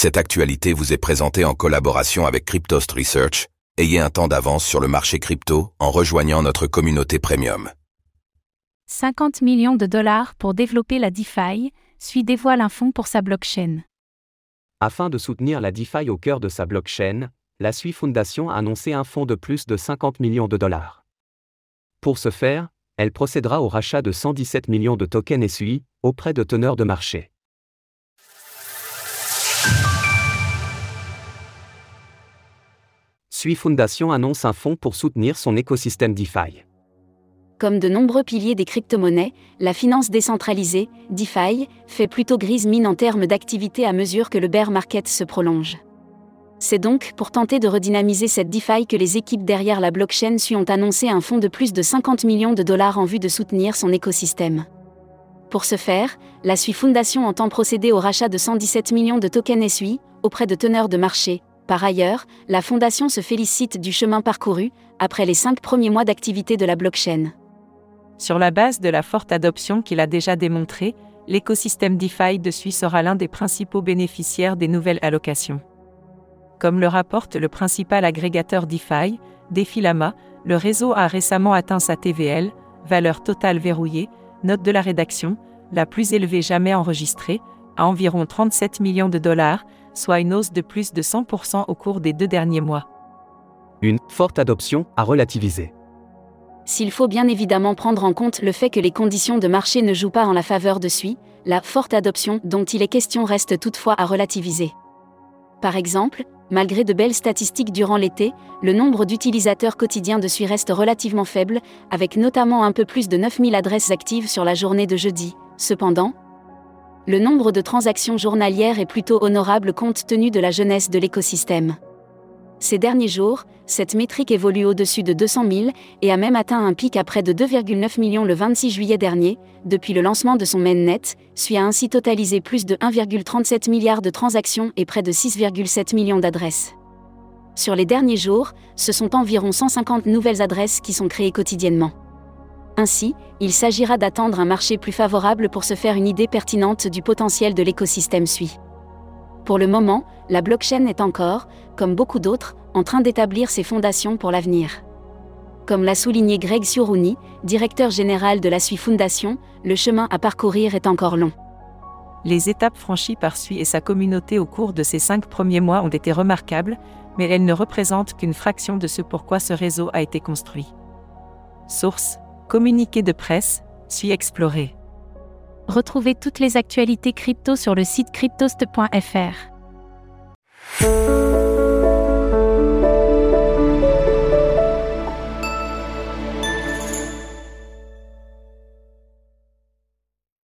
Cette actualité vous est présentée en collaboration avec Cryptost Research. Ayez un temps d'avance sur le marché crypto en rejoignant notre communauté premium. 50 millions de dollars pour développer la DeFi, Sui dévoile un fonds pour sa blockchain. Afin de soutenir la DeFi au cœur de sa blockchain, la Sui Foundation a annoncé un fonds de plus de 50 millions de dollars. Pour ce faire, elle procédera au rachat de 117 millions de tokens SUI auprès de teneurs de marché. Sui Foundation annonce un fonds pour soutenir son écosystème DeFi. Comme de nombreux piliers des crypto-monnaies, la finance décentralisée, DeFi, fait plutôt grise mine en termes d'activité à mesure que le bear market se prolonge. C'est donc pour tenter de redynamiser cette DeFi que les équipes derrière la blockchain SUI ont annoncé un fonds de plus de 50 millions de dollars en vue de soutenir son écosystème. Pour ce faire, la SUI Foundation entend procéder au rachat de 117 millions de tokens SUI auprès de teneurs de marché, par ailleurs, la Fondation se félicite du chemin parcouru, après les cinq premiers mois d'activité de la blockchain. Sur la base de la forte adoption qu'il a déjà démontrée, l'écosystème DeFi de Suisse sera l'un des principaux bénéficiaires des nouvelles allocations. Comme le rapporte le principal agrégateur DeFi, Defilama, le réseau a récemment atteint sa TVL, valeur totale verrouillée, note de la rédaction, la plus élevée jamais enregistrée, à environ 37 millions de dollars, soit une hausse de plus de 100% au cours des deux derniers mois. Une forte adoption à relativiser. S'il faut bien évidemment prendre en compte le fait que les conditions de marché ne jouent pas en la faveur de SUI, la forte adoption dont il est question reste toutefois à relativiser. Par exemple, malgré de belles statistiques durant l'été, le nombre d'utilisateurs quotidiens de SUI reste relativement faible, avec notamment un peu plus de 9000 adresses actives sur la journée de jeudi. Cependant, le nombre de transactions journalières est plutôt honorable compte tenu de la jeunesse de l'écosystème. Ces derniers jours, cette métrique évolue au-dessus de 200 000 et a même atteint un pic à près de 2,9 millions le 26 juillet dernier. Depuis le lancement de son mainnet, SUI a ainsi totalisé plus de 1,37 milliard de transactions et près de 6,7 millions d'adresses. Sur les derniers jours, ce sont environ 150 nouvelles adresses qui sont créées quotidiennement. Ainsi, il s'agira d'attendre un marché plus favorable pour se faire une idée pertinente du potentiel de l'écosystème SUI. Pour le moment, la blockchain est encore, comme beaucoup d'autres, en train d'établir ses fondations pour l'avenir. Comme l'a souligné Greg Siorouni, directeur général de la SUI Foundation, le chemin à parcourir est encore long. Les étapes franchies par SUI et sa communauté au cours de ces cinq premiers mois ont été remarquables, mais elles ne représentent qu'une fraction de ce pourquoi ce réseau a été construit. Source Communiqué de presse, suis exploré. Retrouvez toutes les actualités crypto sur le site cryptost.fr.